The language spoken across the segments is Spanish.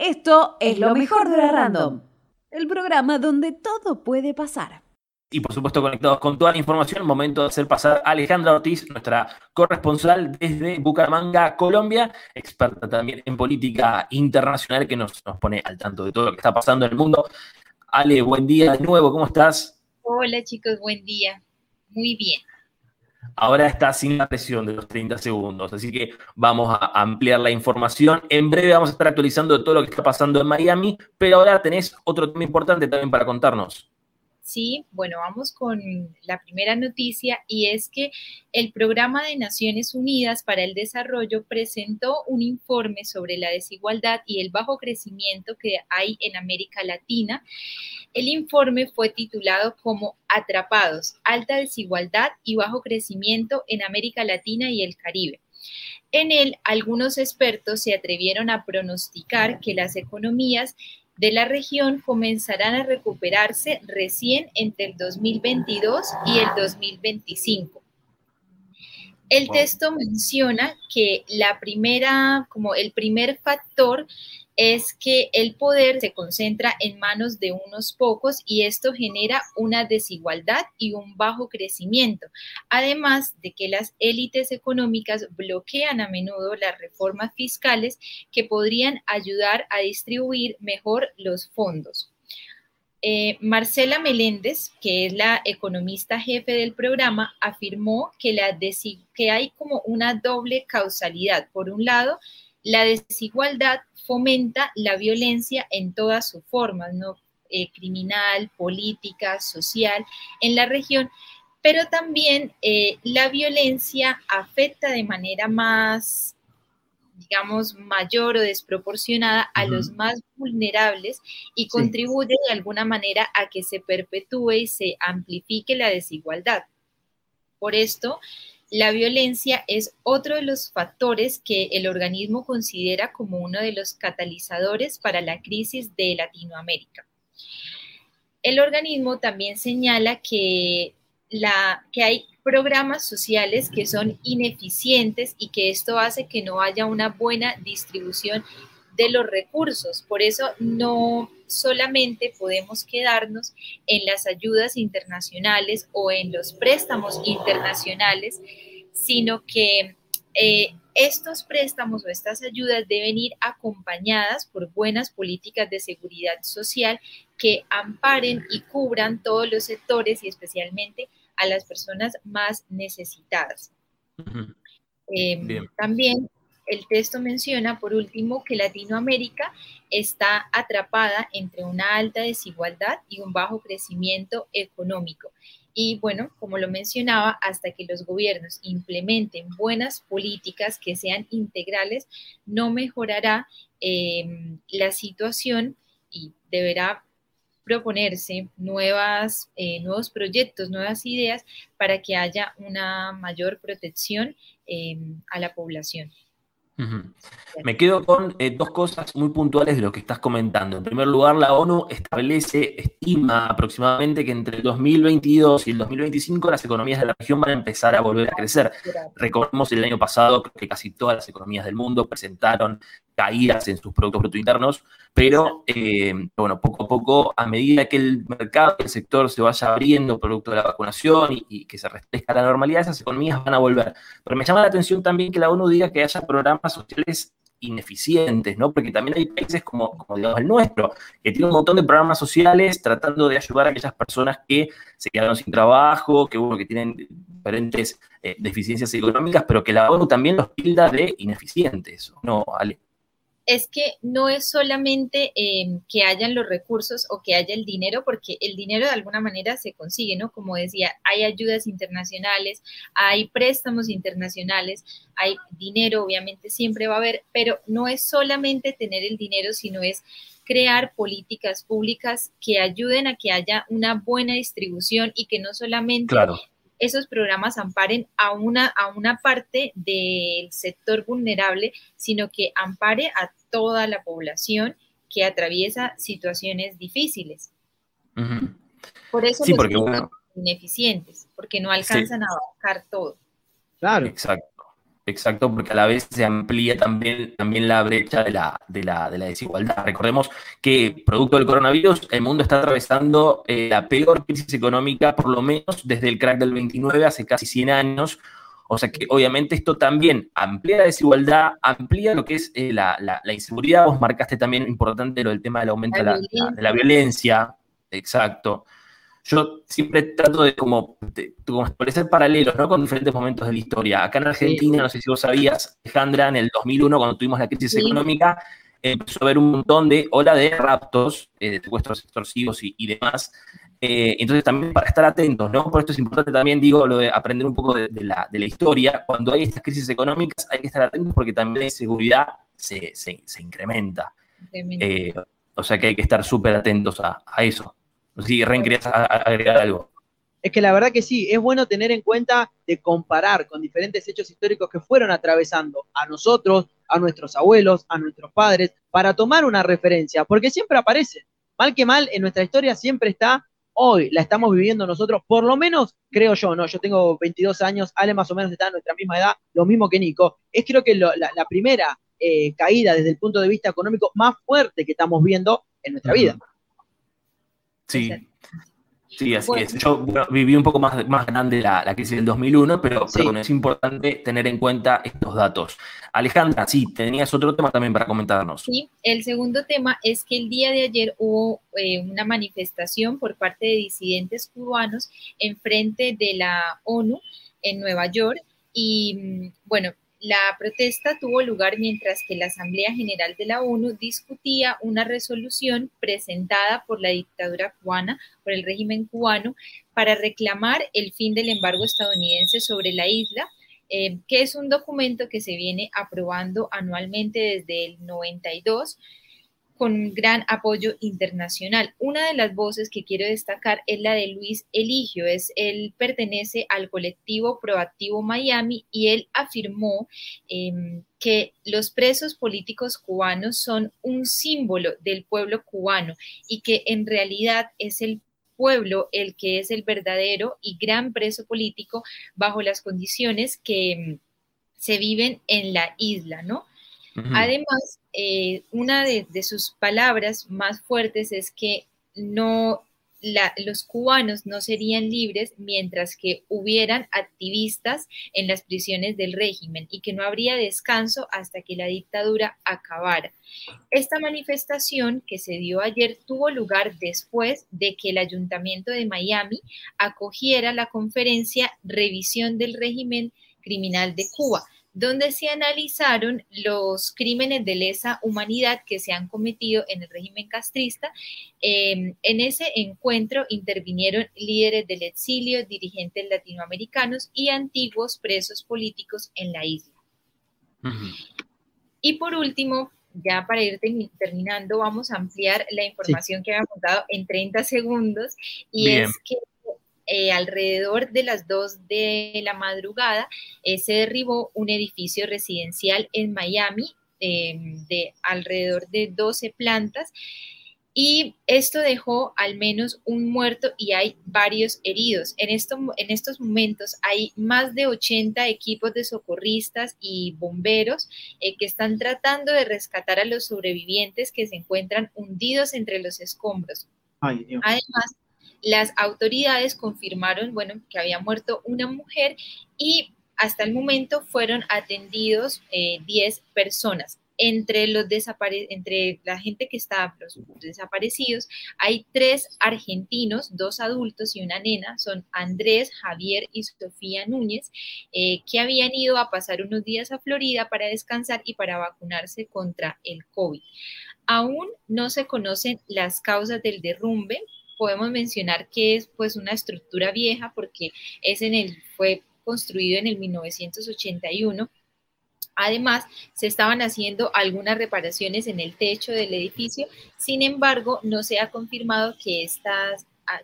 Esto es lo mejor de la Random, el programa donde todo puede pasar. Y por supuesto conectados con toda la información, momento de hacer pasar a Alejandra Ortiz, nuestra corresponsal desde Bucaramanga, Colombia, experta también en política internacional que nos, nos pone al tanto de todo lo que está pasando en el mundo. Ale, buen día de nuevo, ¿cómo estás? Hola chicos, buen día. Muy bien. Ahora está sin la presión de los 30 segundos, así que vamos a ampliar la información. En breve vamos a estar actualizando todo lo que está pasando en Miami, pero ahora tenés otro tema importante también para contarnos. Sí, bueno, vamos con la primera noticia y es que el Programa de Naciones Unidas para el Desarrollo presentó un informe sobre la desigualdad y el bajo crecimiento que hay en América Latina. El informe fue titulado como Atrapados, alta desigualdad y bajo crecimiento en América Latina y el Caribe. En él, algunos expertos se atrevieron a pronosticar que las economías de la región comenzarán a recuperarse recién entre el 2022 y el 2025. El texto menciona que la primera, como el primer factor es que el poder se concentra en manos de unos pocos y esto genera una desigualdad y un bajo crecimiento, además de que las élites económicas bloquean a menudo las reformas fiscales que podrían ayudar a distribuir mejor los fondos. Eh, Marcela Meléndez, que es la economista jefe del programa, afirmó que, hay como una doble causalidad. Por un lado, la desigualdad fomenta la violencia en todas sus formas, ¿no? Eh, criminal, política, social, en la región, pero también eh, la violencia afecta de manera más, digamos, mayor o desproporcionada a los más vulnerables y contribuye de alguna manera a que se perpetúe y se amplifique la desigualdad. Por esto, la violencia es otro de los factores que el organismo considera como uno de los catalizadores para la crisis de Latinoamérica. El organismo también señala que, la, que hay programas sociales que son ineficientes y que esto hace que no haya una buena distribución de los recursos. Por eso no solamente podemos quedarnos en las ayudas internacionales o en los préstamos internacionales, sino que eh, estos préstamos o estas ayudas deben ir acompañadas por buenas políticas de seguridad social que amparen y cubran todos los sectores y especialmente a las personas más necesitadas. Em, también el texto menciona, por último, que Latinoamérica está atrapada entre una alta desigualdad y un bajo crecimiento económico. Y bueno, como lo mencionaba, hasta que los gobiernos implementen buenas políticas que sean integrales, no mejorará em, la situación y deberá proponerse nuevas, eh, nuevos proyectos, nuevas ideas para que haya una mayor protección em, a la población. Me quedo con eh, dos cosas muy puntuales de lo que estás comentando. En primer lugar, la ONU establece, estima aproximadamente que entre el 2022 y el 2025 las economías de la región van a empezar a volver a crecer. Recordemos el año pasado que casi todas las economías del mundo presentaron caídas en sus productos brutos internos, pero eh, bueno, poco a poco, a medida que el mercado, el sector se vaya abriendo producto de la vacunación y, que se restablezca la normalidad, esas economías van a volver. Pero me llama la atención también que la ONU diga que haya programas sociales ineficientes, ¿no? Porque también hay países como, digamos el nuestro, que tienen un montón de programas sociales tratando de ayudar a aquellas personas que se quedaron sin trabajo, que, bueno, que tienen diferentes eh, deficiencias económicas, pero que la ONU también los tilda de ineficientes, ¿no? Es que no es solamente em, que hayan los recursos o que haya el dinero, porque el dinero de alguna manera se consigue, ¿no? Como decía, hay ayudas internacionales, hay préstamos internacionales, hay dinero, obviamente siempre va a haber, pero no es solamente tener el dinero, sino es crear políticas públicas que ayuden a que haya una buena distribución y que no solamente esos programas amparen a una, a una parte del sector vulnerable, sino que ampare a toda la población que atraviesa situaciones difíciles. Por eso sí, porque, son ineficientes, porque no alcanzan a abarcar todo. Claro. Exacto. Exacto, porque a la vez se amplía también, también la brecha de la, de, la, de la desigualdad. Recordemos que, producto del coronavirus, el mundo está atravesando eh, la peor crisis económica, por lo menos desde el crack del 29, hace casi 100 años. O sea que obviamente esto también amplía la desigualdad, amplía lo que es eh, la, la, inseguridad. Vos marcaste también importante lo del tema del aumento de la, de la violencia. Exacto yo siempre trato de como, establecer paralelos ¿no? con diferentes momentos de la historia. Acá en Argentina, no sé si vos sabías, Alejandra, en el 2001, cuando tuvimos la crisis económica, empezó a haber un montón de ola de raptos, eh, de secuestros extorsivos y, demás. Eh, entonces, también para estar atentos, ¿no? Por esto es importante también, digo, lo de aprender un poco de, la, historia. Cuando hay estas crisis económicas, hay que estar atentos porque también la inseguridad se, incrementa. Eh, o sea que hay que estar súper atentos a eso. Sí, Ren, querías agregar algo. Es que la verdad que sí, es bueno tener en cuenta de comparar con diferentes hechos históricos que fueron atravesando a nosotros, a nuestros abuelos, a nuestros padres, para tomar una referencia, porque siempre aparece. Mal que mal, en nuestra historia siempre está hoy, la estamos viviendo nosotros, por lo menos creo yo, ¿no? Yo tengo 22 años, Ale más o menos está en nuestra misma edad, lo mismo que Nico. Es creo que la, primera eh, caída desde el punto de vista económico más fuerte que estamos viendo en nuestra vida. Sí. Sí, así es. Yo viví un poco más, más grande la, crisis del 2001, pero, es importante tener en cuenta estos datos. Alejandra, sí, tenías otro tema también para comentarnos. Sí, el segundo tema es que el día de ayer hubo eh, una manifestación por parte de disidentes cubanos en frente de la ONU en Nueva York y, mm, bueno, la protesta tuvo lugar mientras que la Asamblea General de la ONU discutía una resolución presentada por la dictadura cubana, por el régimen cubano, para reclamar el fin del embargo estadounidense sobre la isla, eh, que es un documento que se viene aprobando anualmente desde el 92 con un gran apoyo internacional. Una de las voces que quiero destacar es la de Luis Eligio. Es, él pertenece al colectivo Proactivo Miami y él afirmó em, que los presos políticos cubanos son un símbolo del pueblo cubano y que en realidad es el pueblo el que es el verdadero y gran preso político bajo las condiciones que em, se viven en la isla, ¿no? Además, eh, una de, sus palabras más fuertes es que no, los cubanos no serían libres mientras que hubieran activistas en las prisiones del régimen y que no habría descanso hasta que la dictadura acabara. Esta manifestación que se dio ayer tuvo lugar después de que el ayuntamiento de Miami acogiera la conferencia Revisión del régimen criminal de Cuba donde se analizaron los crímenes de lesa humanidad que se han cometido en el régimen castrista. Em, en ese encuentro intervinieron líderes del exilio, dirigentes latinoamericanos y antiguos presos políticos en la isla. Y por último, ya para ir terminando, vamos a ampliar la información que había contado en 30 segundos y es que eh, alrededor de las 2 de la madrugada, eh, se derribó un edificio residencial en Miami em, de alrededor de 12 plantas. Y esto dejó al menos un muerto y hay varios heridos. En, esto, en estos momentos hay más de 80 equipos de socorristas y bomberos eh, que están tratando de rescatar a los sobrevivientes que se encuentran hundidos entre los escombros. Además, las autoridades confirmaron, bueno, que había muerto una mujer y hasta el momento fueron atendidos 10 eh, personas. Entre, los entre la gente que está, los desaparecidos, hay tres argentinos, dos adultos y una nena, son Andrés, Javier y Sofía Núñez, eh, que habían ido a pasar unos días a Florida para descansar y para vacunarse contra el COVID. Aún no se conocen las causas del derrumbe, podemos mencionar que es pues una estructura vieja porque es en el, fue construido en el 1981. Además, se estaban haciendo algunas reparaciones en el techo del edificio, sin embargo, no se ha confirmado que,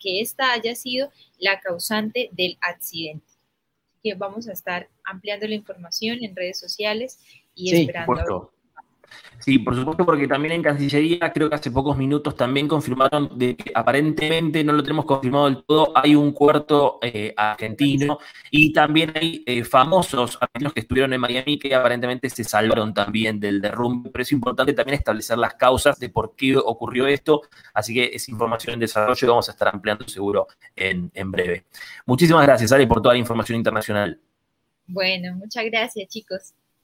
que esta haya sido la causante del accidente. Que vamos a estar ampliando la información en redes sociales y esperando. Sí, por supuesto, porque también en Cancillería, creo que hace pocos minutos también confirmaron de que aparentemente, no lo tenemos confirmado del todo, hay un cuarto eh, argentino y también hay eh, famosos argentinos que estuvieron en Miami que aparentemente se salvaron también del derrumbe, pero es importante también establecer las causas de por qué ocurrió esto, así que es información en desarrollo y vamos a estar ampliando seguro en, en breve. Muchísimas gracias, Ale, por toda la información internacional. Bueno, muchas gracias, chicos.